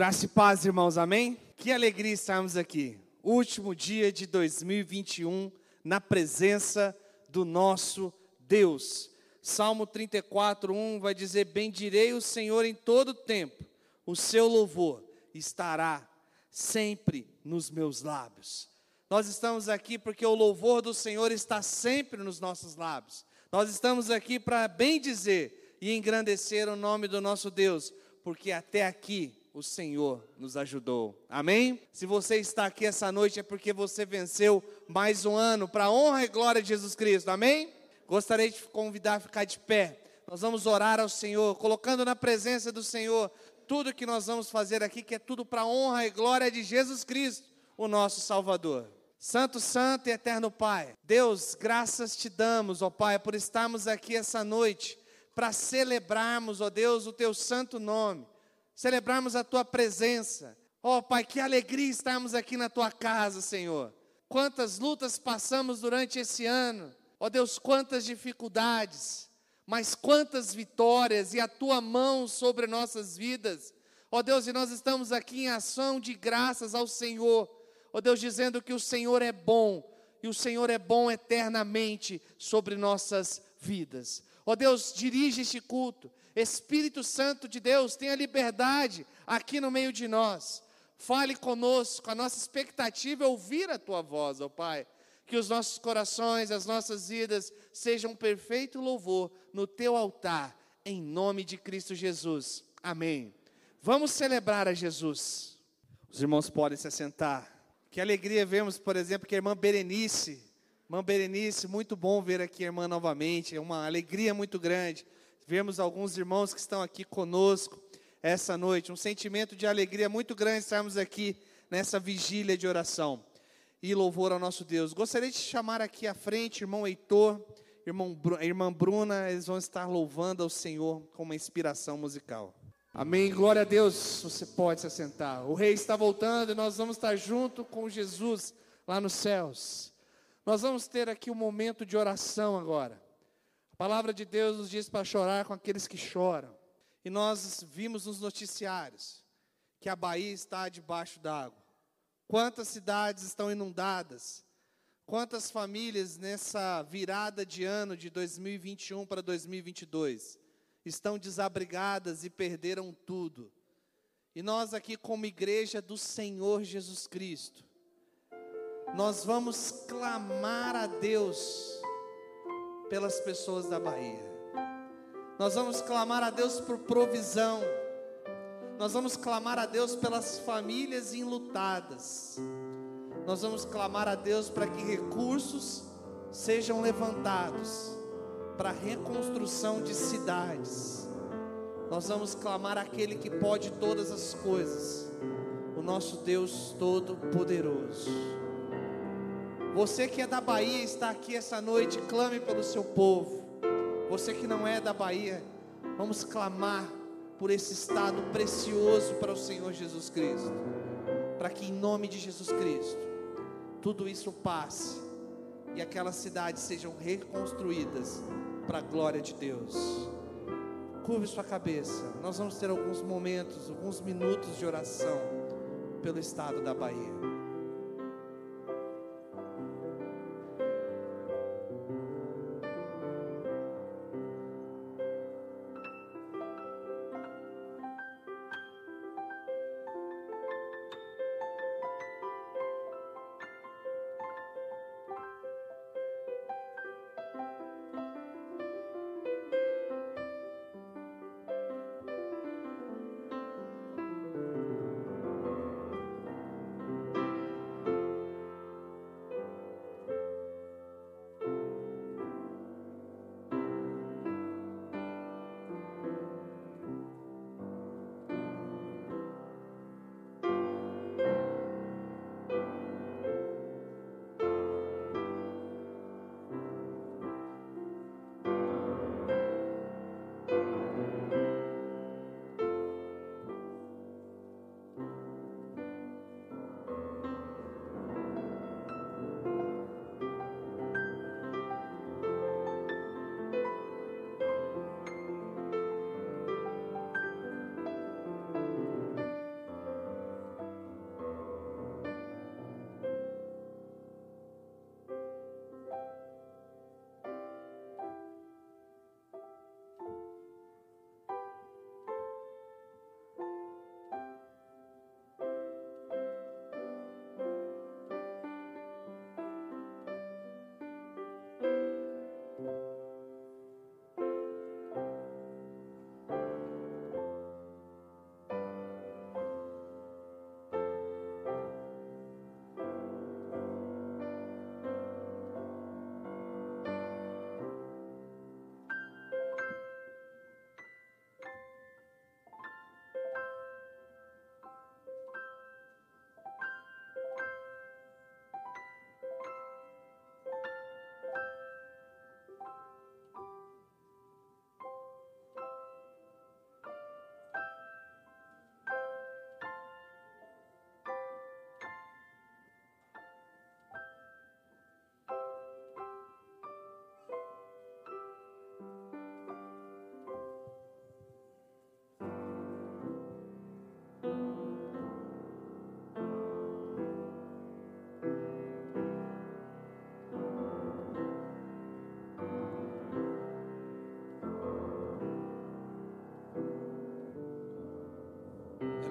Graça e paz, irmãos, amém? Que alegria estarmos aqui. Último dia de 2021, na presença do nosso Deus. Salmo 34, 1 vai dizer: Bendirei o Senhor em todo tempo, o seu louvor estará sempre nos meus lábios. Nós estamos aqui porque o louvor do Senhor está sempre nos nossos lábios. Nós estamos aqui para bem dizer e engrandecer o nome do nosso Deus, porque até aqui o Senhor nos ajudou. Amém? Se você está aqui essa noite é porque você venceu mais um ano para honra e glória de Jesus Cristo. Amém? Gostaria de convidar a ficar de pé. Nós vamos orar ao Senhor, colocando na presença do Senhor tudo que nós vamos fazer aqui, que é tudo para honra e glória de Jesus Cristo, o nosso Salvador. Santo, Santo e Eterno Pai, Deus, graças te damos, ó Pai, por estarmos aqui essa noite para celebrarmos, ó Deus, o teu santo nome celebrarmos a tua presença. Oh, Pai, que alegria estarmos aqui na tua casa, Senhor. Quantas lutas passamos durante esse ano. Ó oh, Deus, quantas dificuldades, mas quantas vitórias e a tua mão sobre nossas vidas. Ó oh, Deus, e nós estamos aqui em ação de graças ao Senhor. Ó Deus, dizendo que o Senhor é bom e o Senhor é bom eternamente sobre nossas vidas. Ó Deus, dirige este culto. Espírito Santo de Deus, tenha liberdade aqui no meio de nós. Fale conosco, a nossa expectativa é ouvir a tua voz, ó Pai. Que os nossos corações, as nossas vidas sejam um perfeito louvor no teu altar, em nome de Cristo Jesus. Amém. Vamos celebrar a Jesus. Os irmãos podem se assentar. Que alegria vemos, por exemplo, que a irmã Berenice, irmã Berenice, muito bom ver aqui a irmã novamente, é uma alegria muito grande vermos alguns irmãos que estão aqui conosco essa noite. Um sentimento de alegria muito grande estarmos aqui nessa vigília de oração e louvor ao nosso Deus. Gostaria de chamar aqui à frente irmão Heitor, irmão, irmã Bruna, eles vão estar louvando ao Senhor com uma inspiração musical. Amém. Glória a Deus. Você pode se assentar. O rei está voltando e nós vamos estar junto com Jesus lá nos céus. Nós vamos ter aqui um momento de oração agora palavra de Deus nos diz para chorar com aqueles que choram. E nós vimos nos noticiários que a Bahia está debaixo d'água. Quantas cidades estão inundadas? Quantas famílias nessa virada de ano de 2021 para 2022 estão desabrigadas e perderam tudo? E nós aqui como igreja do Senhor Jesus Cristo, nós vamos clamar a Deus pelas pessoas da Bahia. Nós vamos clamar a Deus por provisão. Nós vamos clamar a Deus pelas famílias enlutadas. Nós vamos clamar a Deus para que recursos sejam levantados para a reconstrução de cidades. Nós vamos clamar aquele que pode todas as coisas, o nosso Deus Todo-Poderoso. Você que é da Bahia está aqui essa noite, clame pelo seu povo. Você que não é da Bahia, vamos clamar por esse estado precioso para o Senhor Jesus Cristo. Para que em nome de Jesus Cristo, tudo isso passe e aquelas cidades sejam reconstruídas para a glória de Deus. Curve sua cabeça. Nós vamos ter alguns momentos, alguns minutos de oração pelo estado da Bahia.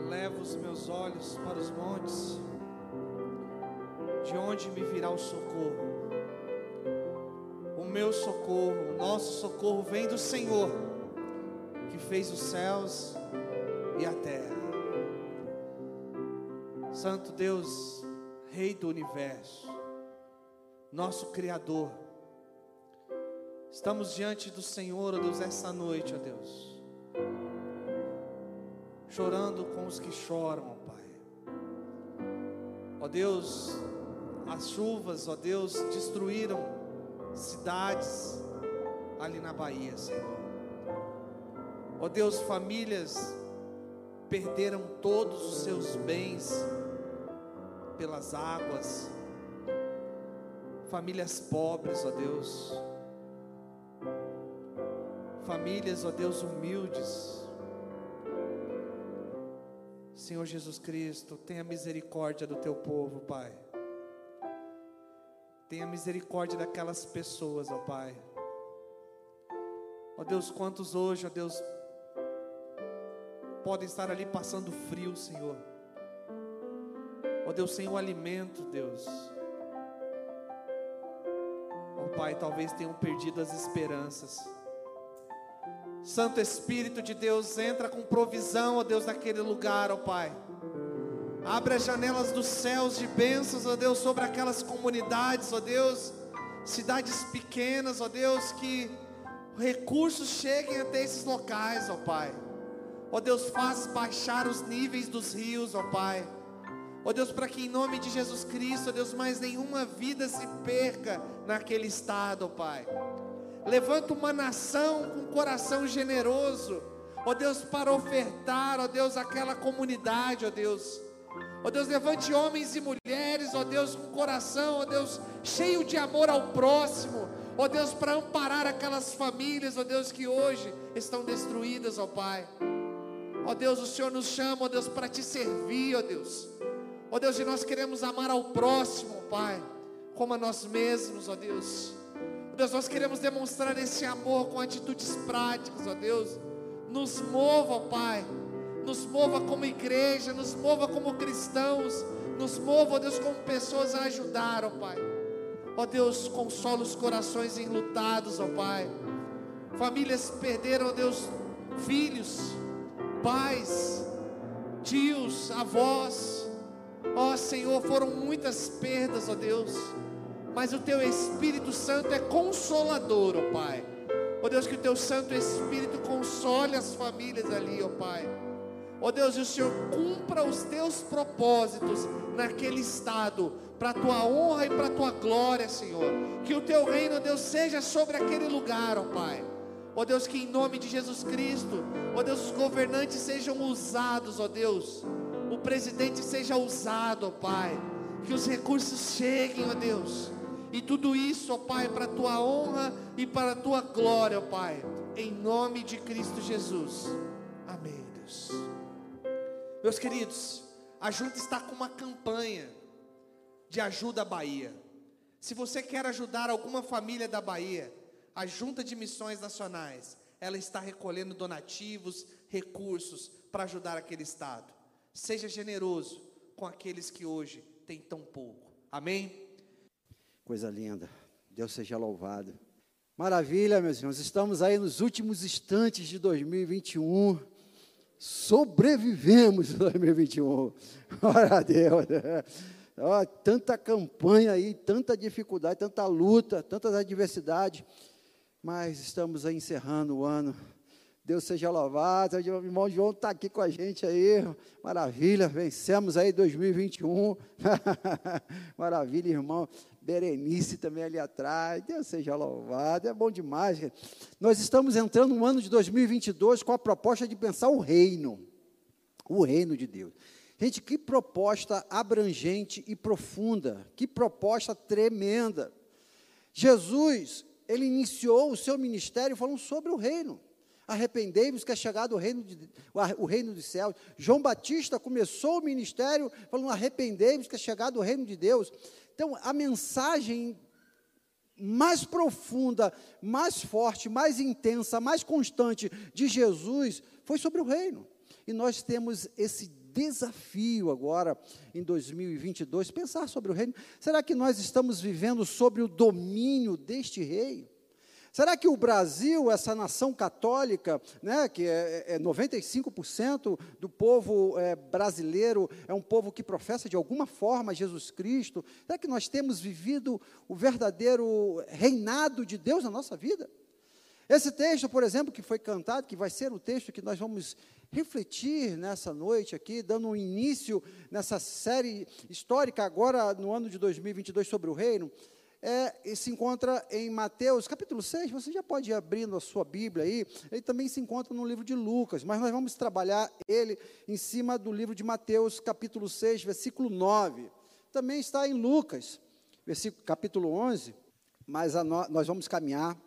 Elevo os meus olhos para os montes, de onde me virá o socorro? O meu socorro, o nosso socorro vem do Senhor, que fez os céus e a terra. Santo Deus, Rei do universo, nosso Criador, estamos diante do Senhor, ó Deus, essa noite, ó Deus chorando com os que choram, ó Pai. Ó Deus, as chuvas, ó Deus, destruíram cidades ali na Bahia, Senhor. Ó Deus, famílias perderam todos os seus bens pelas águas. Famílias pobres, ó Deus. Famílias, ó Deus, humildes Senhor Jesus Cristo, tenha misericórdia do teu povo, Pai. Tenha misericórdia daquelas pessoas, ó Pai. Ó Deus, quantos hoje, ó Deus, podem estar ali passando frio, Senhor. Ó Deus, sem o alimento, Deus. Ó Pai, talvez tenham perdido as esperanças. Santo Espírito de Deus, entra com provisão, ó Deus, naquele lugar, ó Pai. Abre as janelas dos céus de bênçãos, ó Deus, sobre aquelas comunidades, ó Deus, cidades pequenas, ó Deus, que recursos cheguem até esses locais, ó Pai. Ó Deus, faz baixar os níveis dos rios, ó Pai. Ó Deus, para que em nome de Jesus Cristo, ó Deus, mais nenhuma vida se perca naquele estado, ó Pai. Levanta uma nação com coração generoso, ó Deus, para ofertar, ó Deus, aquela comunidade, ó Deus. Ó Deus, levante homens e mulheres, ó Deus, com coração, ó Deus, cheio de amor ao próximo, ó Deus, para amparar aquelas famílias, ó Deus, que hoje estão destruídas, ó Pai. Ó Deus, o Senhor nos chama, ó Deus, para te servir, ó Deus. Ó Deus, e nós queremos amar ao próximo, Pai, como a nós mesmos, ó Deus. Deus, nós queremos demonstrar esse amor com atitudes práticas, ó Deus. Nos mova, ó Pai. Nos mova como igreja, nos mova como cristãos, nos mova, ó Deus, como pessoas a ajudar, ó Pai. Ó Deus, consola os corações enlutados, ó Pai. Famílias perderam, ó Deus, filhos, pais, tios, avós. Ó Senhor, foram muitas perdas, ó Deus mas o teu Espírito Santo é consolador, ó Pai. Ó Deus, que o teu Santo Espírito console as famílias ali, ó Pai. Ó Deus, e o Senhor cumpra os teus propósitos naquele estado, para a tua honra e para a tua glória, Senhor. Que o teu reino, ó Deus, seja sobre aquele lugar, ó Pai. Ó Deus, que em nome de Jesus Cristo, ó Deus, os governantes sejam usados, ó Deus. O presidente seja usado, ó Pai. Que os recursos cheguem, ó Deus e tudo isso, ó Pai, para a tua honra e para a tua glória, ó Pai. Em nome de Cristo Jesus. Amém, Deus. Meus queridos, a Junta está com uma campanha de ajuda à Bahia. Se você quer ajudar alguma família da Bahia, a Junta de Missões Nacionais, ela está recolhendo donativos, recursos para ajudar aquele estado. Seja generoso com aqueles que hoje têm tão pouco. Amém? Coisa linda. Deus seja louvado. Maravilha, meus irmãos. Estamos aí nos últimos instantes de 2021. Sobrevivemos 2021. Glória a Deus. Ó, tanta campanha aí, tanta dificuldade, tanta luta, tantas adversidades. Mas estamos aí encerrando o ano. Deus seja louvado. O irmão João está aqui com a gente aí. Maravilha, vencemos aí 2021. Maravilha, irmão. Berenice também ali atrás, Deus seja louvado, é bom demais. Nós estamos entrando no ano de 2022 com a proposta de pensar o reino, o reino de Deus. Gente, que proposta abrangente e profunda, que proposta tremenda. Jesus, ele iniciou o seu ministério falando sobre o reino. Arrependei-vos que é chegado o reino, de, o reino dos céus. João Batista começou o ministério falando: arrependei-vos que é chegado o reino de Deus. Então, a mensagem mais profunda, mais forte, mais intensa, mais constante de Jesus foi sobre o reino. E nós temos esse desafio agora, em 2022, pensar sobre o reino. Será que nós estamos vivendo sobre o domínio deste rei? Será que o Brasil, essa nação católica, né, que é, é 95% do povo é, brasileiro, é um povo que professa de alguma forma Jesus Cristo? Será que nós temos vivido o verdadeiro reinado de Deus na nossa vida? Esse texto, por exemplo, que foi cantado, que vai ser o texto que nós vamos refletir nessa noite aqui, dando um início nessa série histórica agora no ano de 2022 sobre o reino, é, se encontra em Mateus capítulo 6, você já pode ir abrindo a sua Bíblia aí, ele também se encontra no livro de Lucas, mas nós vamos trabalhar ele em cima do livro de Mateus capítulo 6, versículo 9. Também está em Lucas, versículo, capítulo 11, mas no, nós vamos caminhar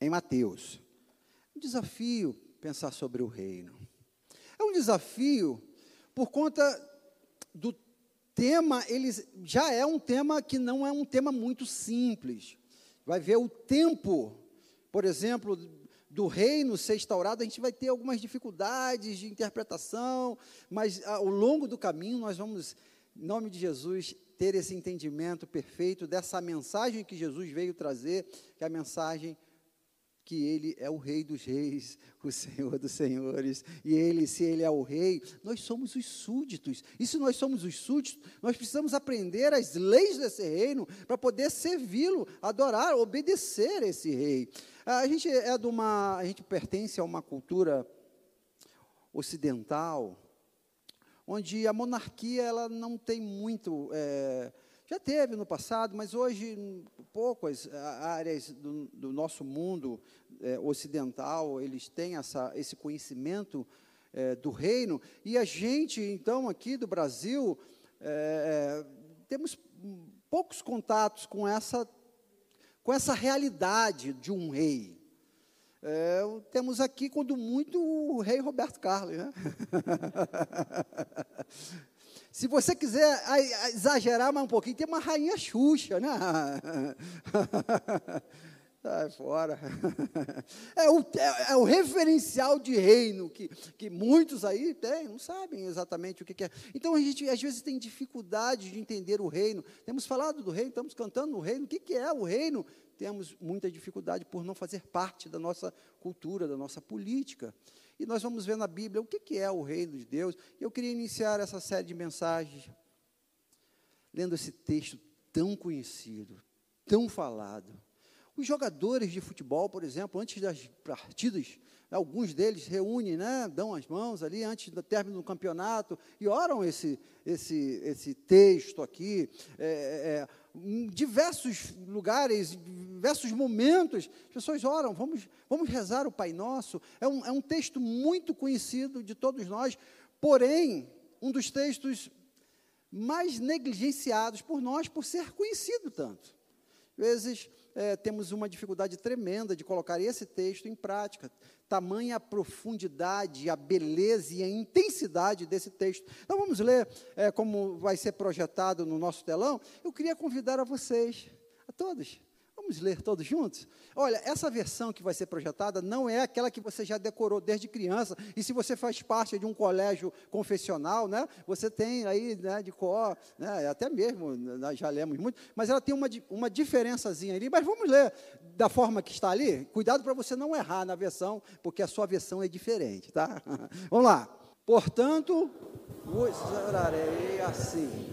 em Mateus. Um desafio pensar sobre o reino. É um desafio por conta do tema, ele já é um tema que não é um tema muito simples. Vai ver o tempo, por exemplo, do reino ser instaurado, a gente vai ter algumas dificuldades de interpretação, mas ao longo do caminho nós vamos, em nome de Jesus, ter esse entendimento perfeito dessa mensagem que Jesus veio trazer, que é a mensagem que ele é o rei dos reis, o senhor dos senhores, e ele, se ele é o rei, nós somos os súditos. E se nós somos os súditos, nós precisamos aprender as leis desse reino para poder servi-lo, adorar, obedecer esse rei. A gente é de uma, a gente pertence a uma cultura ocidental, onde a monarquia ela não tem muito é, já teve no passado, mas hoje poucas áreas do, do nosso mundo é, ocidental eles têm essa, esse conhecimento é, do reino e a gente então aqui do Brasil é, temos poucos contatos com essa com essa realidade de um rei. É, temos aqui, quando muito, o rei Roberto Carlos. Né? Se você quiser exagerar mais um pouquinho, tem uma rainha Xuxa, né? Sai fora. É o, é, é o, referencial de reino que, que muitos aí têm, não sabem exatamente o que, que, é. Então a gente às vezes tem dificuldade de entender o reino. Temos falado do reino, estamos cantando o reino. O que, que é o reino? Temos muita dificuldade por não fazer parte da nossa cultura, da nossa política. E nós vamos ver na Bíblia o que é o reino de Deus. E eu queria iniciar essa série de mensagens lendo esse texto tão conhecido, tão falado. Os jogadores de futebol, por exemplo, antes das partidas, alguns deles reúnem, né, dão as mãos ali antes do término do campeonato e oram esse, esse, esse texto aqui. É, é, em diversos lugares, em diversos momentos, as pessoas oram, vamos, vamos rezar o Pai Nosso. É um, é um texto muito conhecido de todos nós, porém, um dos textos mais negligenciados por nós por ser conhecido tanto. Às vezes, é, temos uma dificuldade tremenda de colocar esse texto em prática. Tamanha a profundidade, a beleza e a intensidade desse texto. Então vamos ler é, como vai ser projetado no nosso telão. Eu queria convidar a vocês, a todos, Vamos ler todos juntos? Olha, essa versão que vai ser projetada não é aquela que você já decorou desde criança. E se você faz parte de um colégio confessional, né, você tem aí né, de cor, né, até mesmo, nós já lemos muito, mas ela tem uma, uma diferençazinha ali. Mas vamos ler da forma que está ali. Cuidado para você não errar na versão, porque a sua versão é diferente, tá? Vamos lá. Portanto, vos orarei assim.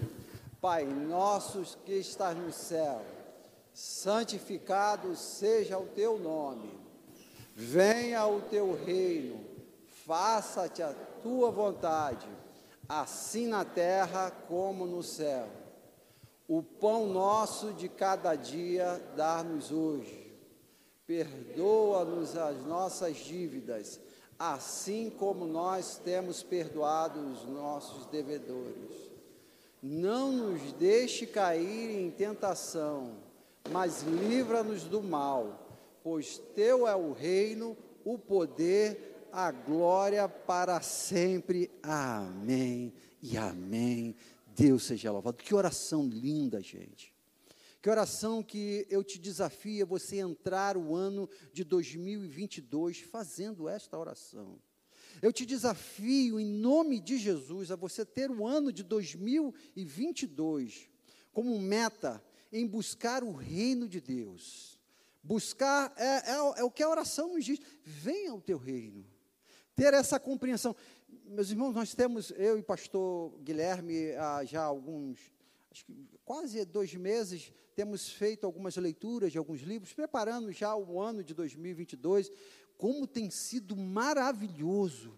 Pai nosso que estás no céu santificado seja o teu nome, venha o teu reino, faça-te a tua vontade, assim na terra como no céu. O pão nosso de cada dia dá-nos hoje. Perdoa-nos as nossas dívidas, assim como nós temos perdoado os nossos devedores. Não nos deixe cair em tentação mas livra-nos do mal, pois teu é o reino, o poder, a glória para sempre. Amém e amém. Deus seja louvado. Que oração linda, gente. Que oração que eu te desafio você entrar o ano de 2022 fazendo esta oração. Eu te desafio, em nome de Jesus, a você ter o ano de 2022 como meta em buscar o reino de Deus. Buscar é, é, é o que a oração nos diz: venha ao teu reino. Ter essa compreensão. Meus irmãos, nós temos, eu e pastor Guilherme, há já alguns, acho que quase dois meses, temos feito algumas leituras de alguns livros, preparando já o ano de 2022. Como tem sido maravilhoso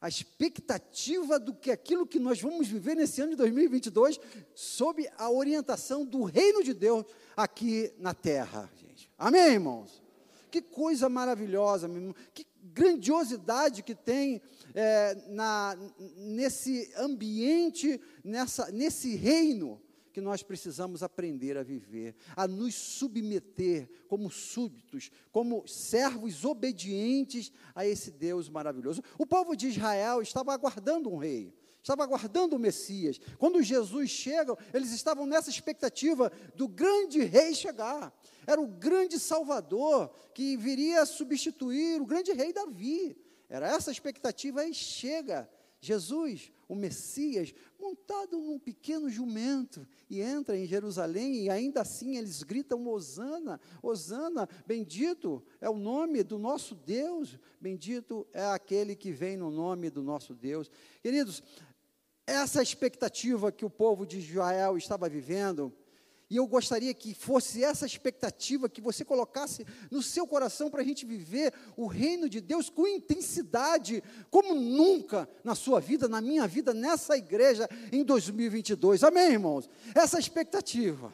a expectativa do que aquilo que nós vamos viver nesse ano de 2022, sob a orientação do reino de Deus aqui na terra, gente. Amém, irmãos? Que coisa maravilhosa, meu irmão. que grandiosidade que tem é, na, nesse ambiente, nessa, nesse reino que nós precisamos aprender a viver, a nos submeter como súditos, como servos obedientes a esse Deus maravilhoso. O povo de Israel estava aguardando um rei, estava aguardando o Messias. Quando Jesus chega, eles estavam nessa expectativa do grande rei chegar. Era o grande Salvador que viria substituir o grande rei Davi. Era essa expectativa e chega Jesus, o Messias, montado num pequeno jumento, e entra em Jerusalém, e ainda assim eles gritam: Hosana, Hosana, bendito é o nome do nosso Deus, bendito é aquele que vem no nome do nosso Deus. Queridos, essa expectativa que o povo de Israel estava vivendo, e eu gostaria que fosse essa expectativa que você colocasse no seu coração para a gente viver o reino de Deus com intensidade, como nunca na sua vida, na minha vida, nessa igreja em 2022. Amém, irmãos? Essa expectativa,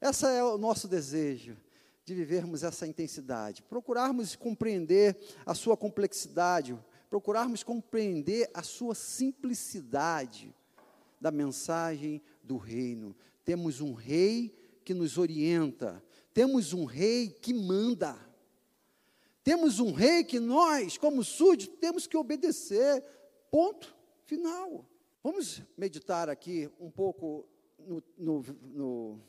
essa é o nosso desejo de vivermos essa intensidade, procurarmos compreender a sua complexidade, procurarmos compreender a sua simplicidade da mensagem do reino temos um rei que nos orienta, temos um rei que manda, temos um rei que nós, como súditos, temos que obedecer. Ponto final. Vamos meditar aqui um pouco no, no, no,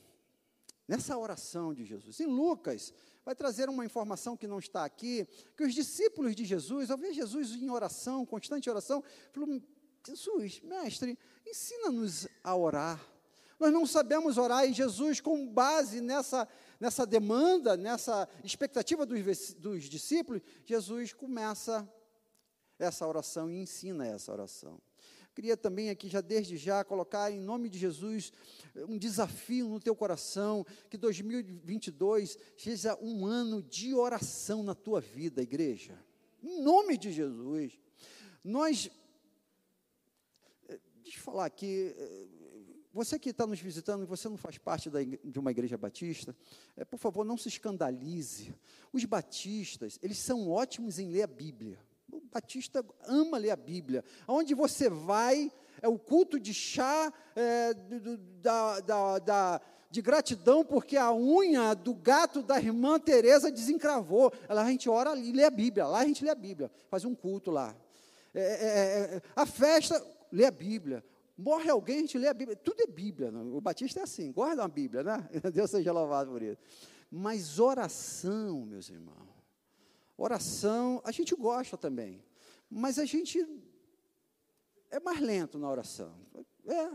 nessa oração de Jesus. Em Lucas, vai trazer uma informação que não está aqui, que os discípulos de Jesus, ao ver Jesus em oração, constante oração, falou, Jesus, mestre, ensina-nos a orar. Nós não sabemos orar e Jesus, com base nessa, nessa demanda, nessa expectativa dos, dos discípulos, Jesus começa essa oração e ensina essa oração. Queria também aqui, já desde já, colocar em nome de Jesus um desafio no teu coração, que 2022 seja um ano de oração na tua vida, igreja. Em nome de Jesus. Nós, eh, deixa eu falar aqui, eh, você que está nos visitando, você não faz parte da, de uma igreja batista, é, por favor, não se escandalize. Os batistas, eles são ótimos em ler a Bíblia. O batista ama ler a Bíblia. Aonde você vai, é o culto de chá é, do, da, da, da, de gratidão, porque a unha do gato da irmã Teresa desencravou. Lá a gente ora e lê a Bíblia. Lá a gente lê a Bíblia, faz um culto lá. É, a festa, lê a Bíblia. Morre alguém, a gente lê a Bíblia. Tudo é Bíblia. Não? O Batista é assim, guarda uma Bíblia, né? Deus seja louvado por isso. Mas oração, meus irmãos, oração, a gente gosta também. Mas a gente é mais lento na oração. É.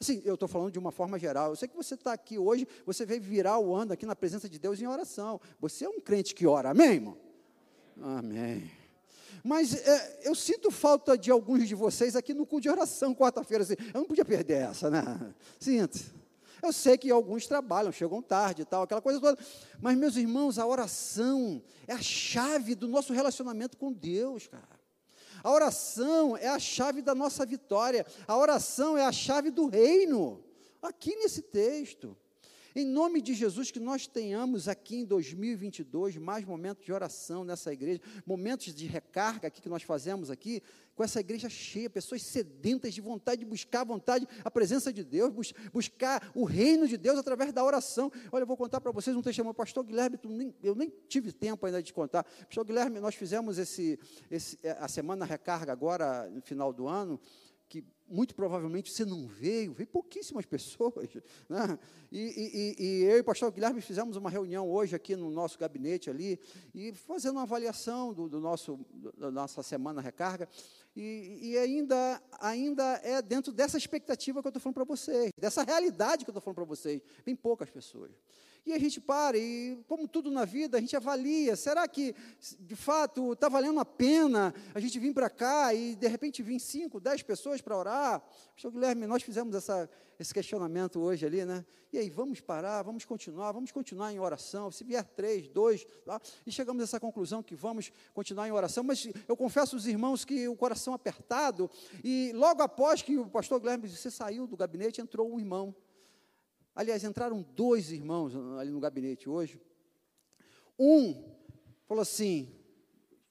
Assim, eu estou falando de uma forma geral. Eu sei que você está aqui hoje, você veio virar o ano aqui na presença de Deus em oração. Você é um crente que ora, amém, irmão? Amém. Mas é, eu sinto falta de alguns de vocês aqui no culto de oração, quarta-feira. Assim, eu não podia perder essa, né? Sinto. Eu sei que alguns trabalham, chegam tarde e tal, aquela coisa toda. Mas, meus irmãos, a oração é a chave do nosso relacionamento com Deus, cara. A oração é a chave da nossa vitória. A oração é a chave do reino. Aqui nesse texto. Em nome de Jesus, que nós tenhamos aqui em 2022 mais momentos de oração nessa igreja, momentos de recarga aqui que nós fazemos aqui, com essa igreja cheia, pessoas sedentas de vontade de buscar a vontade, a presença de Deus, bus buscar o reino de Deus através da oração. Olha, eu vou contar para vocês um testemunho. Pastor Guilherme, nem, eu nem tive tempo ainda de contar. Pastor Guilherme, nós fizemos esse, esse, a semana recarga agora, no final do ano, que muito provavelmente você não veio, veio pouquíssimas pessoas. Né? E, e, e, eu e o pastor Guilherme fizemos uma reunião hoje aqui no nosso gabinete ali, e fazendo uma avaliação do, do nosso, da nossa semana recarga, e, e, ainda, ainda é dentro dessa expectativa que eu estou falando para vocês, dessa realidade que eu estou falando para vocês. Vem poucas pessoas. E a gente para, e como tudo na vida, a gente avalia, será que, de fato, está valendo a pena a gente vir para cá e, de repente, vir cinco, dez pessoas para orar? Pastor Guilherme, nós fizemos essa, esse questionamento hoje ali, né? E aí, vamos parar, vamos continuar, vamos continuar em oração, se vier três, dois, tá? e chegamos a essa conclusão que vamos continuar em oração, mas eu confesso aos irmãos que o coração apertado, e logo após que o pastor Guilherme, você saiu do gabinete, entrou um irmão, Aliás, entraram dois irmãos ali no gabinete hoje. Um falou assim: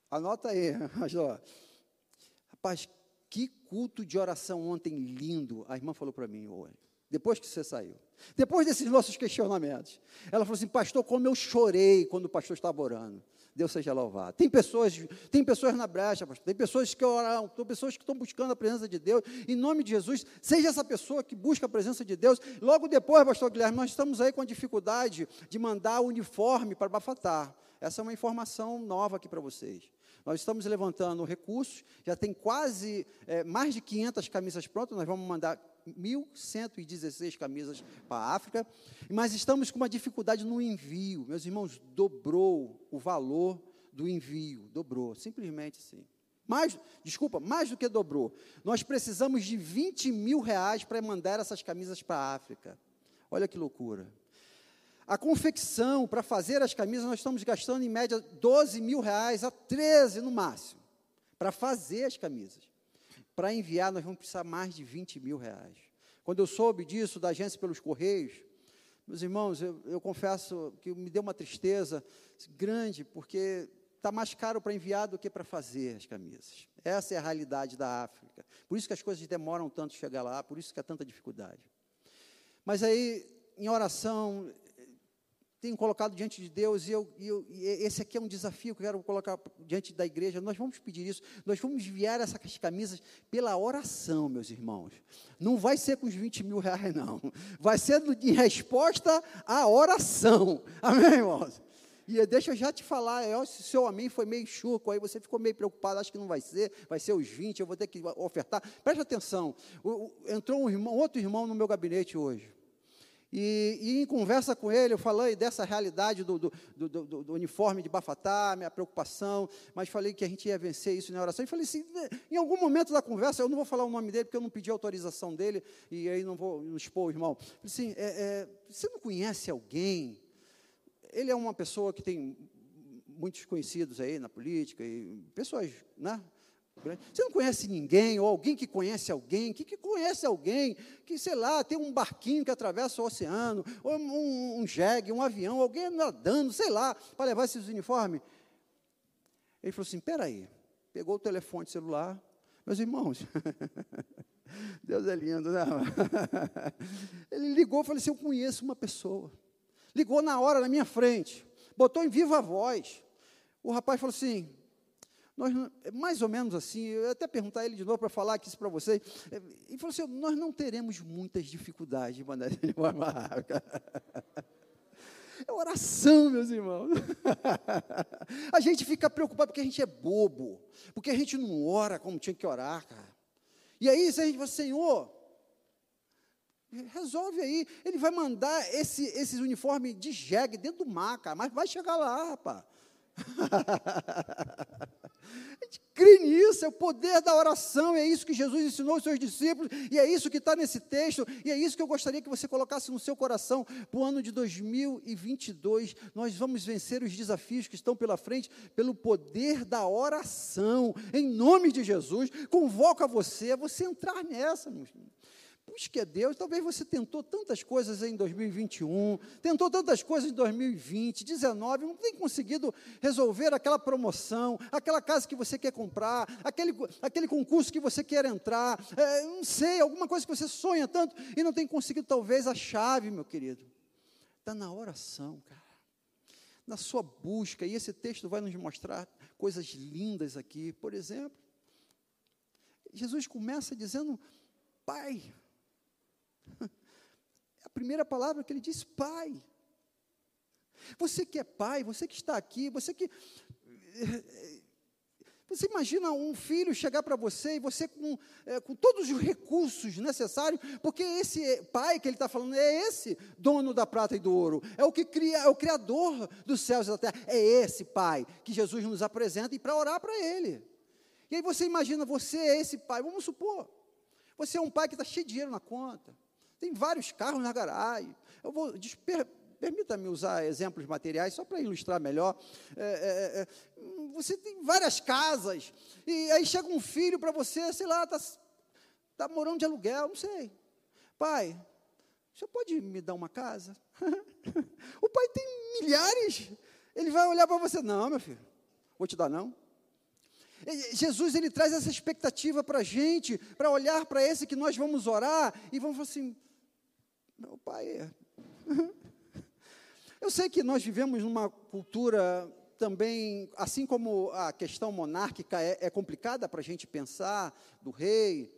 anota aí, rapaz, que culto de oração ontem lindo. A irmã falou para mim, hoje, depois que você saiu. Depois desses nossos questionamentos. Ela falou assim, pastor, como eu chorei quando o pastor estava orando. Deus seja louvado. Tem pessoas, tem pessoas na brecha, pastor, tem pessoas que oram, tem pessoas que estão buscando a presença de Deus. Em nome de Jesus, seja essa pessoa que busca a presença de Deus. Logo depois, pastor Guilherme, nós estamos aí com a dificuldade de mandar o uniforme para Bafatá. Essa é uma informação nova aqui para vocês. Nós estamos levantando recursos, já tem quase é, mais de 500 camisas prontas, nós vamos mandar 1.116 camisas para a África, mas estamos com uma dificuldade no envio. Meus irmãos, dobrou o valor do envio, dobrou, simplesmente assim. Mais, desculpa, mais do que dobrou. Nós precisamos de 20 mil reais para mandar essas camisas para a África. Olha que loucura. A confecção, para fazer as camisas, nós estamos gastando em média 12 mil reais a 13 no máximo, para fazer as camisas. Para enviar, nós vamos precisar mais de 20 mil reais. Quando eu soube disso, da agência pelos Correios, meus irmãos, eu, eu confesso que me deu uma tristeza grande, porque está mais caro para enviar do que para fazer as camisas. Essa é a realidade da África. Por isso que as coisas demoram tanto chegar lá, por isso que há tanta dificuldade. Mas aí, em oração, tenho colocado diante de Deus, e, eu, e, eu, e, esse aqui é um desafio que eu quero colocar diante da igreja. Nós vamos pedir isso, nós vamos enviar essas camisas pela oração, meus irmãos. Não vai ser com os 20 mil reais, não. Vai ser em resposta à oração. Amém, irmãos? E deixa eu já te falar, se o seu amém foi meio chuco, aí você ficou meio preocupado, acho que não vai ser, vai ser os 20, eu vou ter que ofertar. Preste atenção, o, o, entrou um irmão, outro irmão no meu gabinete hoje. E, e, em conversa com ele, eu falei dessa realidade do, do, do, do, uniforme de Bafatá, minha preocupação, mas falei que a gente ia vencer isso na oração. E falei assim: em algum momento da conversa, eu não vou falar o nome dele, porque eu não pedi autorização dele, e aí não vou expor o irmão. Falei assim: é, é, você não conhece alguém? Ele é uma pessoa que tem muitos conhecidos aí na política, e pessoas, né? Você não conhece ninguém, ou alguém que conhece alguém, que, que conhece alguém, que, sei lá, tem um barquinho que atravessa o oceano, ou um, um jegue, um avião, alguém nadando, sei lá, para levar esses uniformes. Ele falou assim: peraí, pegou o telefone celular, meus irmãos, Deus é lindo, né? Ele ligou e falou assim: eu conheço uma pessoa. Ligou na hora, na minha frente, botou em viva voz. O rapaz falou assim: nós, mais ou menos assim, eu até perguntar ele de novo para falar aqui isso para vocês. E falou assim: nós não teremos muitas dificuldades de mandar ele embora. É oração, meus irmãos. A gente fica preocupado porque a gente é bobo, porque a gente não ora como tinha que orar, cara. E aí, se a gente fala, Senhor, resolve aí. Ele vai mandar esse, esses uniformes de jegue dentro do mar, cara, mas vai chegar lá, rapaz. A gente crê nisso, é o poder da oração, é isso que Jesus ensinou aos seus discípulos, e é isso que está nesse texto, e é isso que eu gostaria que você colocasse no seu coração para o ano de 2022. Nós vamos vencer os desafios que estão pela frente pelo poder da oração, em nome de Jesus. Convoco a você, a você entrar nessa, meus irmãos. Busque a Deus. Talvez você tentou tantas coisas em 2021, tentou tantas coisas em 2020, 19, não tem conseguido resolver aquela promoção, aquela casa que você quer comprar, aquele, aquele concurso que você quer entrar, é, não sei, alguma coisa que você sonha tanto e não tem conseguido, talvez, a chave, meu querido. Está na oração, cara. Na sua busca, e esse texto vai nos mostrar coisas lindas aqui. Por exemplo, Jesus começa dizendo Pai. A primeira palavra que ele diz, Pai. Você que é pai, você que está aqui, você que. Você imagina um filho chegar para você e você com, é, com todos os recursos necessários, porque esse pai que ele está falando é esse dono da prata e do ouro, é o que cria, é o criador dos céus e da terra, é esse pai que Jesus nos apresenta e para orar para ele. E aí você imagina, você é esse pai, vamos supor, você é um pai que está cheio de dinheiro na conta, tem vários carros na garagem, eu vou Permita-me usar exemplos materiais só para ilustrar melhor. É, é, é, você tem várias casas, e aí chega um filho para você, sei lá, está tá morando de aluguel, não sei. Pai, senhor pode me dar uma casa? o pai tem milhares. Ele vai olhar para você, não, meu filho, vou te dar não. Jesus ele traz essa expectativa para a gente, para olhar para esse que nós vamos orar e vamos falar assim: meu pai é. Eu sei que nós vivemos numa cultura também, assim como a questão monárquica é, é complicada para a gente pensar, do rei,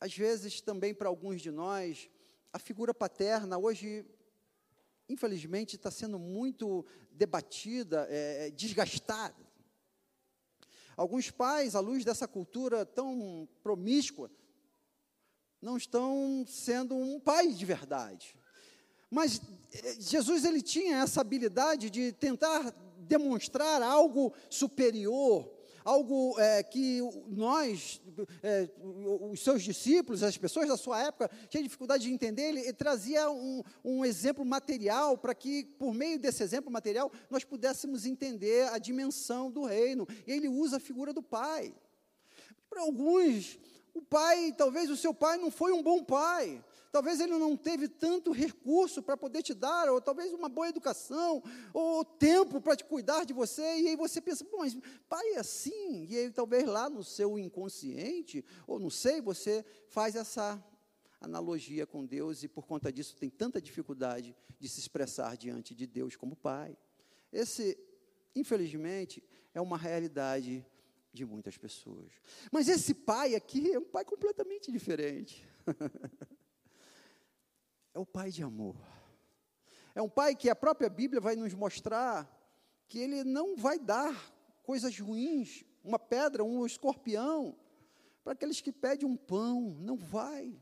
às vezes também para alguns de nós, a figura paterna hoje, infelizmente, está sendo muito debatida, é, é, desgastada. Alguns pais, à luz dessa cultura tão promíscua, não estão sendo um pai de verdade. Mas eh, Jesus ele tinha essa habilidade de tentar demonstrar algo superior, algo é, que nós, é, os seus discípulos, as pessoas da sua época, tinham dificuldade de entender, ele, ele trazia um, um, exemplo material para que, por meio desse exemplo material, nós pudéssemos entender a dimensão do reino. E ele usa a figura do pai. Para alguns, o pai, talvez o seu pai não foi um bom pai. Talvez ele não teve tanto recurso para poder te dar, ou talvez uma boa educação, ou tempo para te cuidar de você, e aí você pensa, mas pai é assim, e aí talvez lá no seu inconsciente, ou não sei, você faz essa analogia com Deus e por conta disso tem tanta dificuldade de se expressar diante de Deus como pai. Esse, infelizmente, é uma realidade de muitas pessoas. Mas esse pai aqui é um pai completamente diferente. é o pai de amor. É um pai que a própria Bíblia vai nos mostrar que ele não vai dar coisas ruins, uma pedra, um escorpião, para aqueles que pedem um pão, não vai.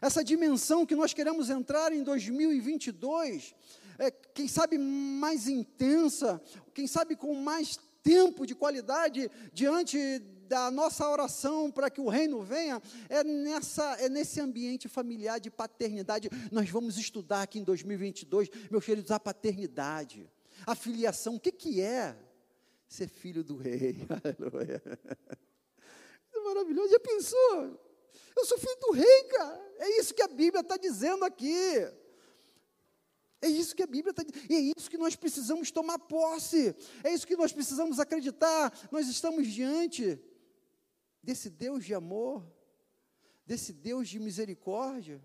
Essa dimensão que nós queremos entrar em 2022, é, quem sabe mais intensa, quem sabe com mais tempo de qualidade diante da nossa oração para que o reino venha é, nessa, é nesse ambiente familiar de paternidade. Nós vamos estudar aqui em 2022, meus queridos, a paternidade, a filiação. O que, que é ser filho do rei? Aleluia. É maravilhoso. Já pensou? Eu sou filho do rei, cara. É isso que a Bíblia está dizendo aqui. É isso que a Bíblia está dizendo. E é isso que nós precisamos tomar posse. É isso que nós precisamos acreditar. Nós estamos diante desse Deus de amor, desse Deus de misericórdia,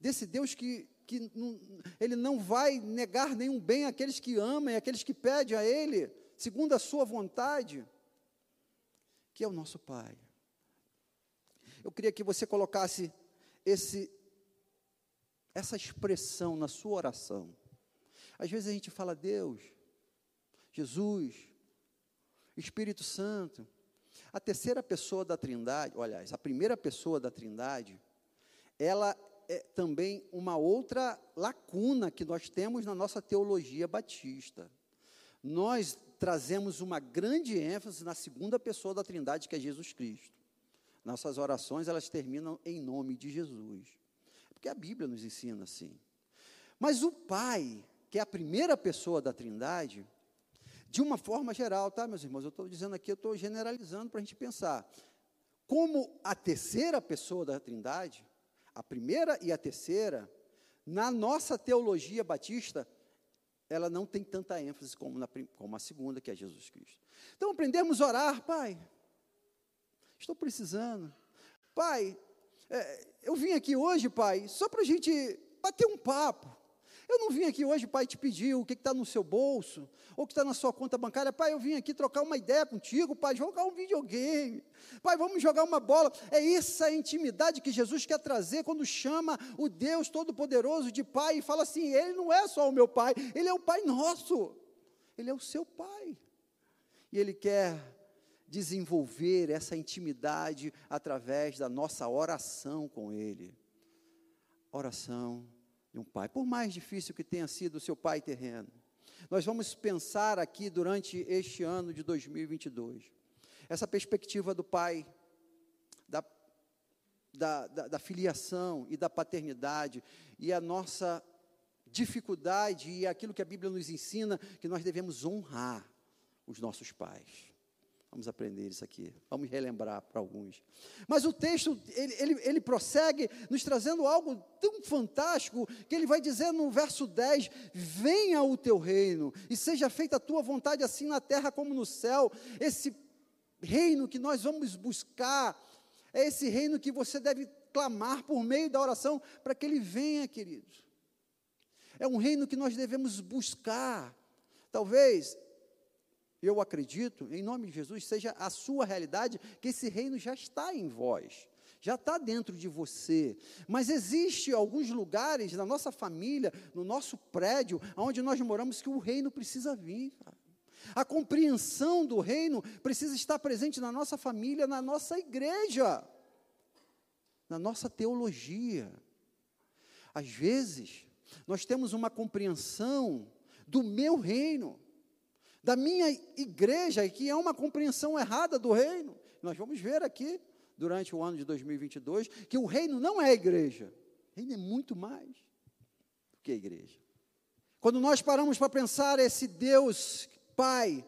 desse Deus que, que não, Ele não vai negar nenhum bem àqueles que amam, àqueles que pedem a Ele, segundo a Sua vontade, que é o nosso Pai. Eu queria que você colocasse esse, essa expressão na sua oração. Às vezes a gente fala Deus, Jesus, Espírito Santo, a terceira pessoa da Trindade, olha, a primeira pessoa da Trindade, ela é também uma outra lacuna que nós temos na nossa teologia batista. Nós trazemos uma grande ênfase na segunda pessoa da Trindade, que é Jesus Cristo. Nossas orações, elas terminam em nome de Jesus. Porque a Bíblia nos ensina assim. Mas o Pai, que é a primeira pessoa da Trindade, de uma forma geral, tá, meus irmãos? Eu estou dizendo aqui, eu estou generalizando para a gente pensar. Como a terceira pessoa da Trindade, a primeira e a terceira, na nossa teologia batista, ela não tem tanta ênfase como, na, como a segunda, que é Jesus Cristo. Então, aprendemos a orar, Pai. Estou precisando. Pai, é, eu vim aqui hoje, Pai, só para a gente bater um papo. Eu não vim aqui hoje, pai, te pedir o que está no seu bolso, ou o que está na sua conta bancária. Pai, eu vim aqui trocar uma ideia contigo, pai, jogar um videogame. Pai, vamos jogar uma bola. É essa intimidade que Jesus quer trazer quando chama o Deus Todo-Poderoso de pai e fala assim: Ele não é só o meu pai, Ele é o pai nosso. Ele é o seu pai. E Ele quer desenvolver essa intimidade através da nossa oração com Ele. Oração de um pai, por mais difícil que tenha sido o seu pai terreno. Nós vamos pensar aqui durante este ano de 2022, essa perspectiva do pai, da, da, da, da filiação e da paternidade, e a nossa dificuldade e aquilo que a Bíblia nos ensina, que nós devemos honrar os nossos pais. Vamos aprender isso aqui, vamos relembrar para alguns. Mas o texto, ele, ele, ele prossegue nos trazendo algo tão fantástico, que ele vai dizer no verso 10: Venha o teu reino, e seja feita a tua vontade, assim na terra como no céu. Esse reino que nós vamos buscar, é esse reino que você deve clamar por meio da oração, para que ele venha, queridos. É um reino que nós devemos buscar. Talvez eu acredito, em nome de Jesus, seja a sua realidade, que esse reino já está em vós, já está dentro de você. Mas existe alguns lugares na nossa família, no nosso prédio, onde nós moramos, que o reino precisa vir. A compreensão do reino precisa estar presente na nossa família, na nossa igreja, na nossa teologia. Às vezes, nós temos uma compreensão do meu reino da minha igreja, que é uma compreensão errada do reino. Nós vamos ver aqui, durante o ano de 2022, que o reino não é a igreja, o reino é muito mais do que a igreja. Quando nós paramos para pensar esse Deus Pai,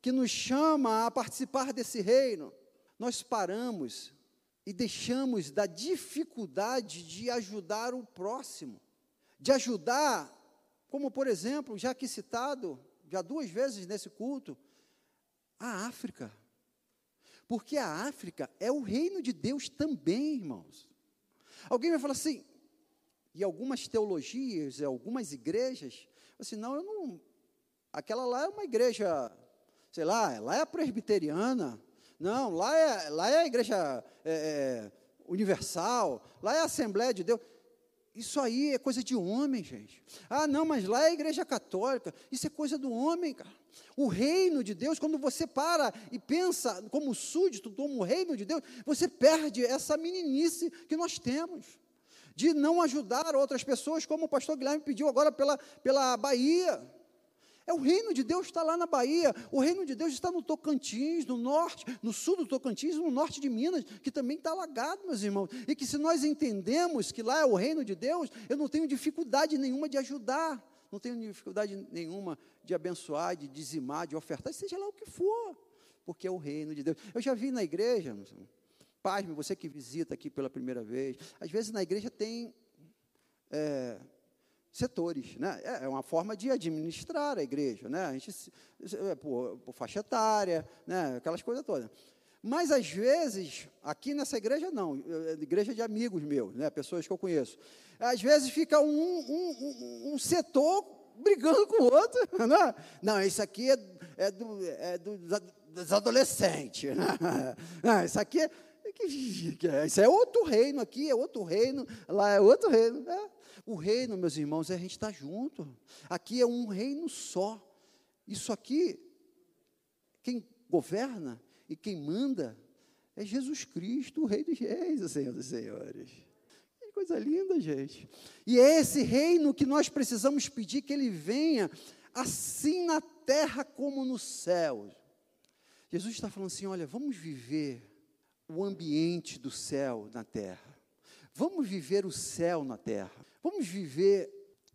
que nos chama a participar desse reino, nós paramos e deixamos da dificuldade de ajudar o próximo, de ajudar, como por exemplo, já aqui citado, já duas vezes nesse culto, a África. Porque a África é o reino de Deus também, irmãos. Alguém vai falar assim, e algumas teologias, algumas igrejas, assim, não, eu não. Aquela lá é uma igreja, sei lá, lá é a presbiteriana. Não, lá é, lá é a igreja é, é, universal, lá é a Assembleia de Deus. Isso aí é coisa de homem, gente. Ah, não, mas lá é a igreja católica. Isso é coisa do homem, cara. O reino de Deus, quando você para e pensa como súdito, como o reino de Deus, você perde essa meninice que nós temos. De não ajudar outras pessoas, como o pastor Guilherme pediu agora pela, pela Bahia. É o reino de Deus está lá na Bahia, o reino de Deus está no Tocantins, no norte, no sul do Tocantins, no norte de Minas, que também está alagado, meus irmãos. E que se nós entendemos que lá é o reino de Deus, eu não tenho dificuldade nenhuma de ajudar, não tenho dificuldade nenhuma de abençoar, de dizimar, de ofertar, seja lá o que for, porque é o reino de Deus. Eu já vi na igreja, pasme, você que visita aqui pela primeira vez, às vezes na igreja tem. É, setores, né? É, é uma forma de administrar a igreja, né? A gente é, por, por faixa etária, né? Aquelas coisas todas. Mas às vezes, aqui nessa igreja não, é, igreja de amigos meus, né? Pessoas que eu conheço. Às vezes fica um, um, um, um setor brigando com o outro, né? Não, isso aqui é, é, do, é do, dos adolescentes, né? Não, isso aqui é, isso é outro reino aqui, é outro reino, lá é outro reino. Né? O reino, meus irmãos, é a gente estar junto. Aqui é um reino só. Isso aqui, quem governa e quem manda é Jesus Cristo, o Rei dos Reis, o Senhor dos Senhores. Que coisa linda, gente. E é esse reino que nós precisamos pedir que ele venha, assim na terra como no céu. Jesus está falando assim: olha, vamos viver o ambiente do céu na terra. Vamos viver o céu na terra. Vamos viver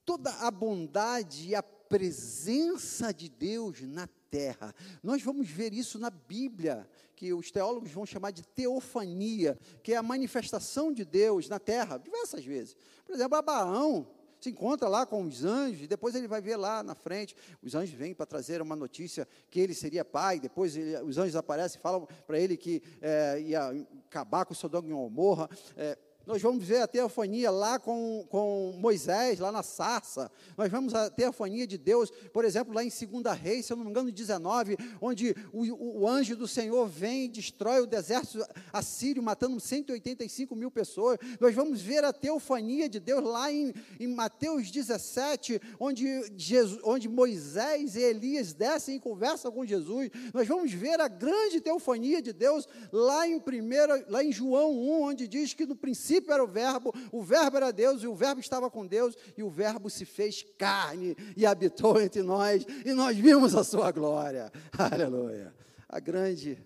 toda a bondade e a presença de Deus na terra. Nós vamos ver isso na Bíblia, que os teólogos vão chamar de teofania, que é a manifestação de Deus na terra, diversas vezes. Por exemplo, Abraão se encontra lá com os anjos, e depois ele vai ver lá na frente, os anjos vêm para trazer uma notícia que ele seria pai, depois ele, os anjos aparecem e falam para ele que é, ia acabar com Sodoma e Gomorra, é, nós vamos ver a teofania lá com, com Moisés, lá na sarça. Nós vamos a teofania de Deus, por exemplo, lá em 2 Reis, se eu não me engano, 19, onde o, o, anjo do Senhor vem e destrói o deserto assírio, matando 185 mil pessoas. Nós vamos ver a teofania de Deus lá em, em Mateus 17, onde, Jesus, onde Moisés e Elias descem e conversam com Jesus. Nós vamos ver a grande teofania de Deus lá em, primeira, lá em João 1, onde diz que no princípio princípio era o Verbo, o Verbo era Deus, e o Verbo estava com Deus, e o Verbo se fez carne e habitou entre nós, e nós vimos a sua glória. Aleluia. A grande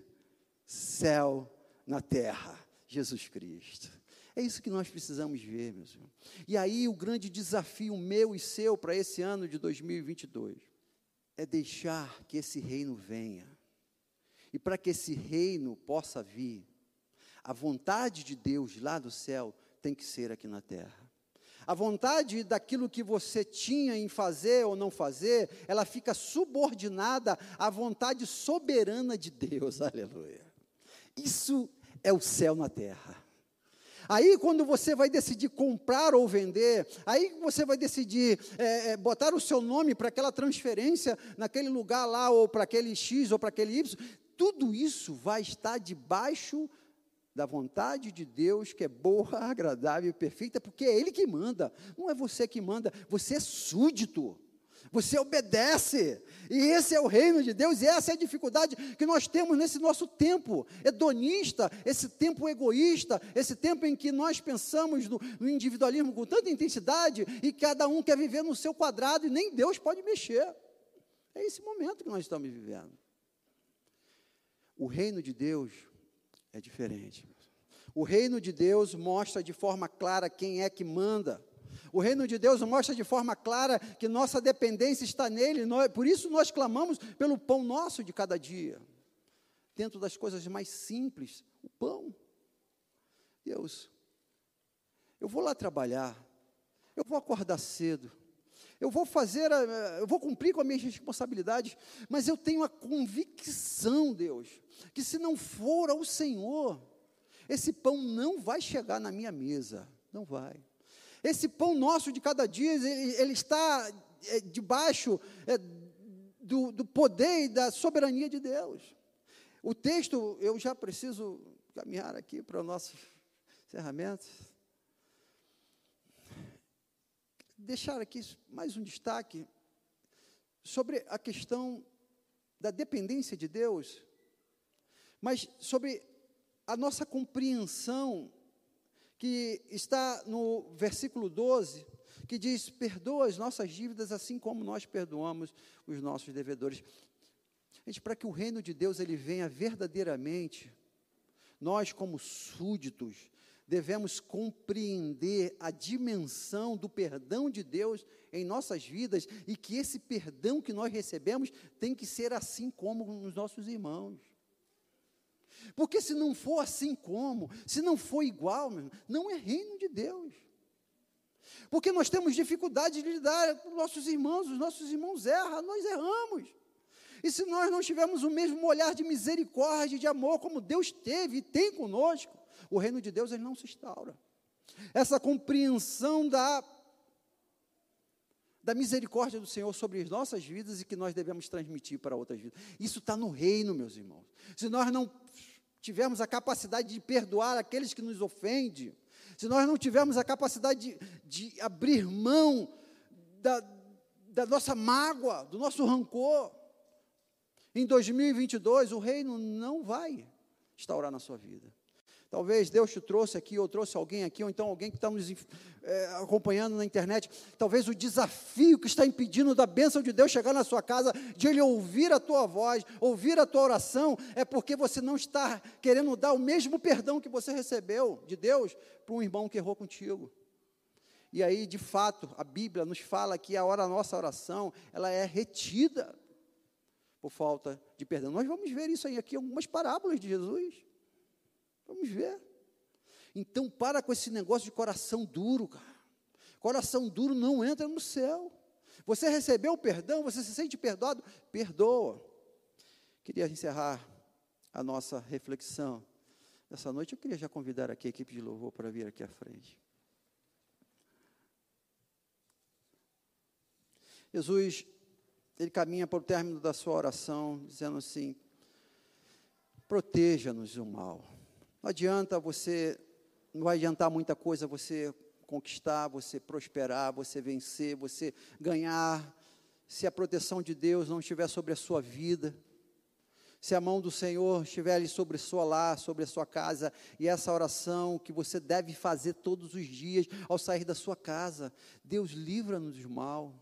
céu na terra, Jesus Cristo. É isso que nós precisamos ver, meus irmãos. E aí o grande desafio meu e seu para esse ano de 2022 é deixar que esse reino venha. E para que esse reino possa vir, a vontade de Deus lá do céu tem que ser aqui na terra. A vontade daquilo que você tinha em fazer ou não fazer, ela fica subordinada à vontade soberana de Deus. Aleluia. Isso é o céu na terra. Aí, quando você vai decidir comprar ou vender, aí você vai decidir é, é, botar o seu nome para aquela transferência naquele lugar lá, ou para aquele X ou para aquele Y, tudo isso vai estar debaixo da vontade de Deus, que é boa, agradável e perfeita, porque é Ele que manda, não é você que manda, você é súdito, você obedece, e esse é o reino de Deus, e essa é a dificuldade que nós temos nesse nosso tempo hedonista, esse tempo egoísta, esse tempo em que nós pensamos no, no individualismo com tanta intensidade, e cada um quer viver no seu quadrado, e nem Deus pode mexer. É esse momento que nós estamos vivendo. O reino de Deus é diferente. O reino de Deus mostra de forma clara quem é que manda. O reino de Deus mostra de forma clara que nossa dependência está nele, por isso nós clamamos pelo pão nosso de cada dia. Dentro das coisas mais simples, o pão. Deus, eu vou lá trabalhar, eu vou acordar cedo, eu vou fazer, a, eu vou cumprir com as minhas responsabilidades, mas eu tenho a convicção, Deus, que se não for ao Senhor, esse pão não vai chegar na minha mesa, não vai. Esse pão nosso de cada dia, ele, ele está é, debaixo é, do, do poder e da soberania de Deus. O texto, eu já preciso caminhar aqui para o nosso encerramento deixar aqui mais um destaque sobre a questão da dependência de Deus, mas sobre a nossa compreensão, que está no versículo 12, que diz: Perdoa as nossas dívidas assim como nós perdoamos os nossos devedores. Gente, para que o reino de Deus ele venha verdadeiramente, nós, como súditos, devemos compreender a dimensão do perdão de Deus em nossas vidas e que esse perdão que nós recebemos tem que ser assim como os nossos irmãos. Porque se não for assim como, se não for igual, não é reino de Deus. Porque nós temos dificuldade de lidar com nossos irmãos, os nossos irmãos erram, nós erramos. E se nós não tivermos o mesmo olhar de misericórdia e de amor como Deus teve e tem conosco, o reino de Deus ele não se instaura. Essa compreensão da da misericórdia do Senhor sobre as nossas vidas e que nós devemos transmitir para outras vidas. Isso está no reino, meus irmãos. Se nós não tivermos a capacidade de perdoar aqueles que nos ofendem, se nós não tivermos a capacidade de, de abrir mão da, da nossa mágoa, do nosso rancor, em 2022 o reino não vai instaurar na sua vida. Talvez Deus te trouxe aqui, ou trouxe alguém aqui, ou então alguém que está nos é, acompanhando na internet. Talvez o desafio que está impedindo da bênção de Deus chegar na sua casa, de Ele ouvir a tua voz, ouvir a tua oração, é porque você não está querendo dar o mesmo perdão que você recebeu de Deus para um irmão que errou contigo. E aí, de fato, a Bíblia nos fala que a hora nossa oração, ela é retida por falta de perdão. Nós vamos ver isso aí aqui, algumas parábolas de Jesus. Vamos ver. Então, para com esse negócio de coração duro, cara. Coração duro não entra no céu. Você recebeu o perdão, você se sente perdoado? Perdoa. Queria encerrar a nossa reflexão Nessa noite eu queria já convidar aqui a equipe de louvor para vir aqui à frente. Jesus, ele caminha para o término da sua oração, dizendo assim: proteja-nos do mal. Adianta você, não vai adiantar muita coisa você conquistar, você prosperar, você vencer, você ganhar, se a proteção de Deus não estiver sobre a sua vida se a mão do Senhor estiver ali sobre sua lar, sobre a sua casa, e essa oração que você deve fazer todos os dias ao sair da sua casa, Deus livra-nos do mal.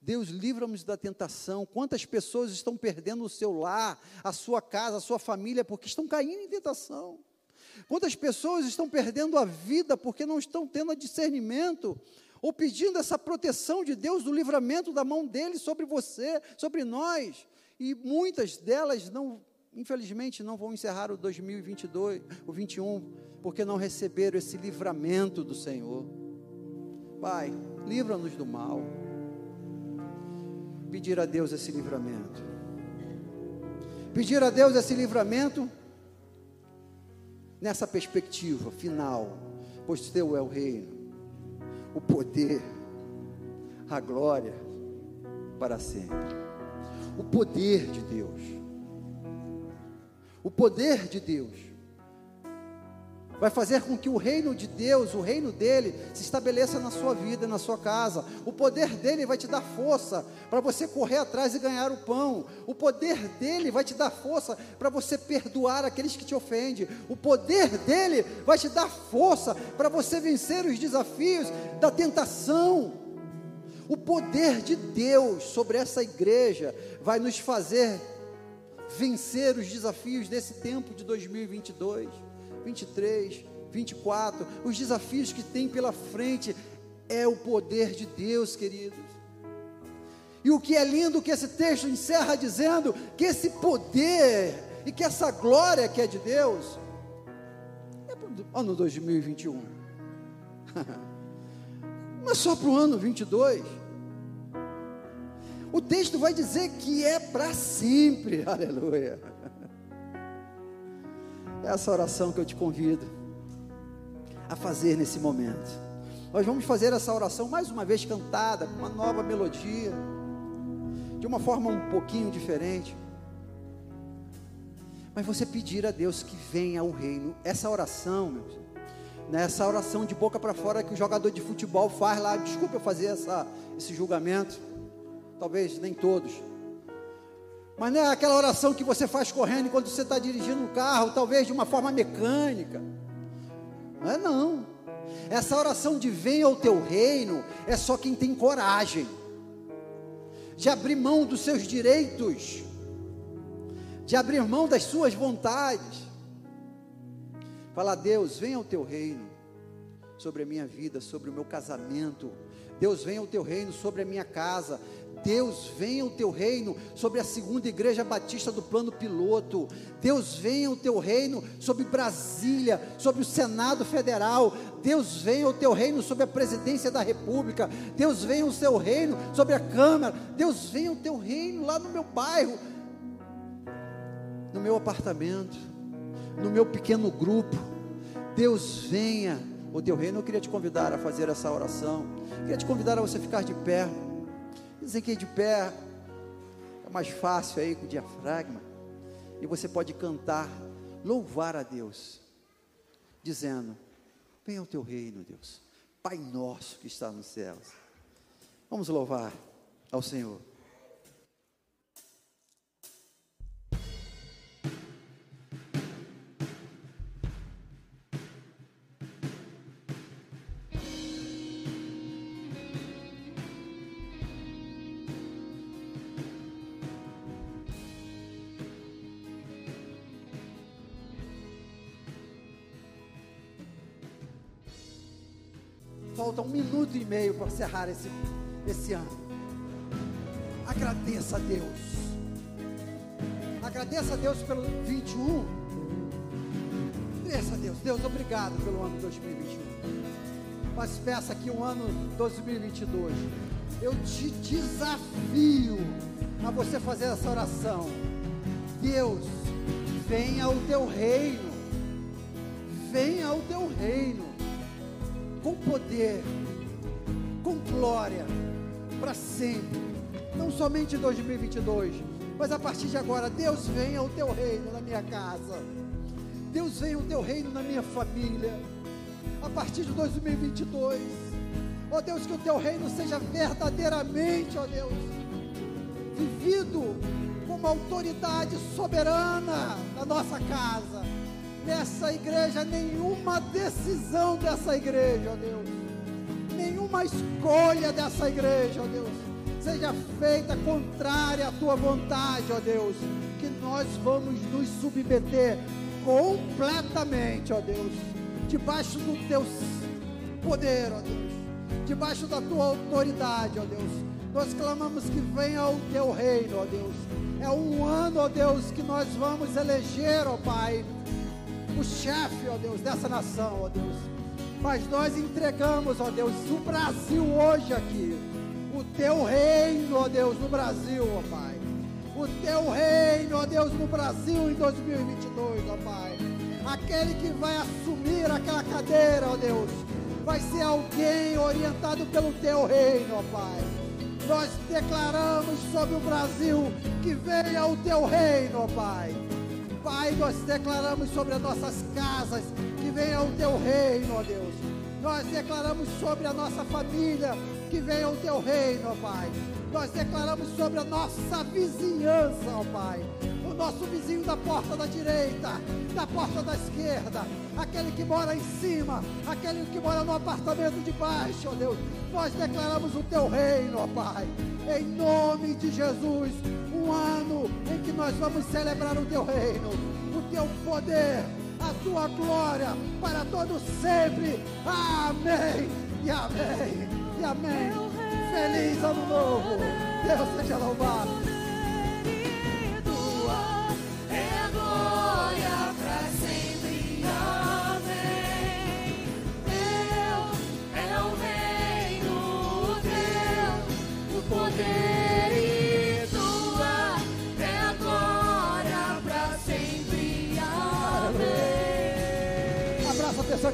Deus livra-nos da tentação. Quantas pessoas estão perdendo o seu lar, a sua casa, a sua família, porque estão caindo em tentação? Quantas pessoas estão perdendo a vida porque não estão tendo discernimento, ou pedindo essa proteção de Deus, do livramento da mão dele sobre você, sobre nós? E muitas delas não, infelizmente, não vão encerrar o 2022, o 21, porque não receberam esse livramento do Senhor. Pai, livra-nos do mal. Pedir a Deus esse livramento. Pedir a Deus esse livramento nessa perspectiva final, pois teu é o reino, o poder, a glória para sempre o poder de Deus. O poder de Deus vai fazer com que o reino de Deus, o reino dele, se estabeleça na sua vida, na sua casa. O poder dele vai te dar força para você correr atrás e ganhar o pão. O poder dele vai te dar força para você perdoar aqueles que te ofendem. O poder dele vai te dar força para você vencer os desafios da tentação. O poder de Deus sobre essa igreja vai nos fazer vencer os desafios desse tempo de 2022, 23, 24. Os desafios que tem pela frente é o poder de Deus, queridos. E o que é lindo que esse texto encerra dizendo que esse poder e que essa glória que é de Deus é para o ano 2021. Não é só para o ano 22. O texto vai dizer que é para sempre. Aleluia. Essa oração que eu te convido a fazer nesse momento. Nós vamos fazer essa oração mais uma vez cantada, com uma nova melodia, de uma forma um pouquinho diferente. Mas você pedir a Deus que venha o reino. Essa oração, meus nessa oração de boca para fora que o jogador de futebol faz lá. Desculpa eu fazer essa, esse julgamento. Talvez nem todos. Mas não é aquela oração que você faz correndo enquanto você está dirigindo um carro, talvez de uma forma mecânica. Não é não. Essa oração de venha ao teu reino é só quem tem coragem de abrir mão dos seus direitos, de abrir mão das suas vontades. Fala, Deus, venha ao teu reino sobre a minha vida, sobre o meu casamento. Deus, venha ao teu reino sobre a minha casa. Deus, venha o teu reino sobre a segunda igreja batista do plano piloto. Deus, venha o teu reino sobre Brasília, sobre o Senado Federal. Deus, venha o teu reino sobre a presidência da República. Deus, venha o seu reino sobre a Câmara. Deus, venha o teu reino lá no meu bairro, no meu apartamento no meu pequeno grupo. Deus venha o teu reino. Eu queria te convidar a fazer essa oração. Eu queria te convidar a você ficar de pé. Dizem que de pé é mais fácil aí com o diafragma. E você pode cantar, louvar a Deus, dizendo: Venha o teu reino, Deus. Pai nosso que está nos céus. Vamos louvar ao Senhor. Meio para encerrar esse, esse ano. Agradeça a Deus. Agradeça a Deus pelo 21. Agradeça a Deus. Deus, obrigado pelo ano 2021. Mas peça aqui um ano 2022. Eu te desafio a você fazer essa oração. Deus, venha o teu reino venha o teu reino com poder, glória, para sempre. Não somente em 2022, mas a partir de agora, Deus venha o teu reino na minha casa. Deus venha o teu reino na minha família. A partir de 2022, ó Deus, que o teu reino seja verdadeiramente, ó Deus, vivido como autoridade soberana na nossa casa. Nessa igreja, nenhuma decisão dessa igreja, ó Deus, nenhuma escolha dessa igreja, ó Deus, seja feita contrária à tua vontade, ó Deus, que nós vamos nos submeter completamente, ó Deus, debaixo do teu poder, ó Deus, debaixo da tua autoridade, ó Deus. Nós clamamos que venha o teu reino, ó Deus. É um ano, ó Deus, que nós vamos eleger, ó Pai, o chefe, ó Deus, dessa nação, ó Deus. Mas nós entregamos, ó Deus, o Brasil hoje aqui. O teu reino, ó Deus, no Brasil, ó Pai. O teu reino, ó Deus, no Brasil em 2022, ó Pai. Aquele que vai assumir aquela cadeira, ó Deus, vai ser alguém orientado pelo teu reino, ó Pai. Nós declaramos sobre o Brasil que venha o teu reino, ó Pai. Pai, nós declaramos sobre as nossas casas venha o teu reino, ó Deus. Nós declaramos sobre a nossa família que venha o teu reino, ó Pai. Nós declaramos sobre a nossa vizinhança, ó Pai. O nosso vizinho da porta da direita, da porta da esquerda, aquele que mora em cima, aquele que mora no apartamento de baixo, ó Deus. Nós declaramos o teu reino, ó Pai. Em nome de Jesus, um ano em que nós vamos celebrar o teu reino, o teu poder, a tua glória para todos sempre. Amém e amém e amém. Feliz ano novo. Deus seja louvado.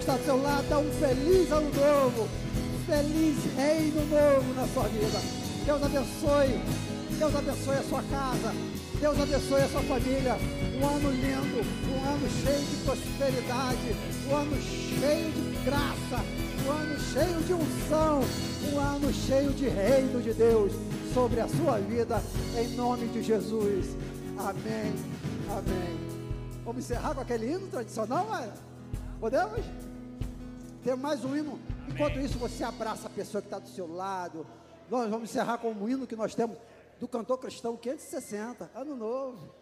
Está do seu lado. Dá um feliz ano novo. Feliz reino novo na sua vida. Deus abençoe. Deus abençoe a sua casa. Deus abençoe a sua família. Um ano lindo, um ano cheio de prosperidade, um ano cheio de graça, um ano cheio de unção, um ano cheio de reino de Deus sobre a sua vida, em nome de Jesus. Amém. Amém. Vamos encerrar com aquele hino tradicional, Mayra? Podemos? Tem mais um hino. Enquanto isso, você abraça a pessoa que está do seu lado. Nós vamos encerrar com um hino que nós temos do cantor cristão 560, ano novo.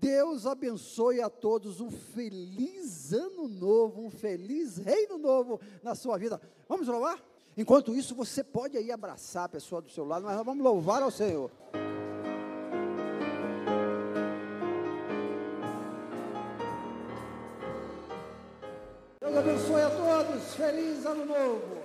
Deus abençoe a todos um feliz ano novo, um feliz reino novo na sua vida. Vamos louvar? Enquanto isso, você pode aí abraçar a pessoa do seu lado, mas nós vamos louvar ao Senhor. Abençoe a todos. Feliz ano novo.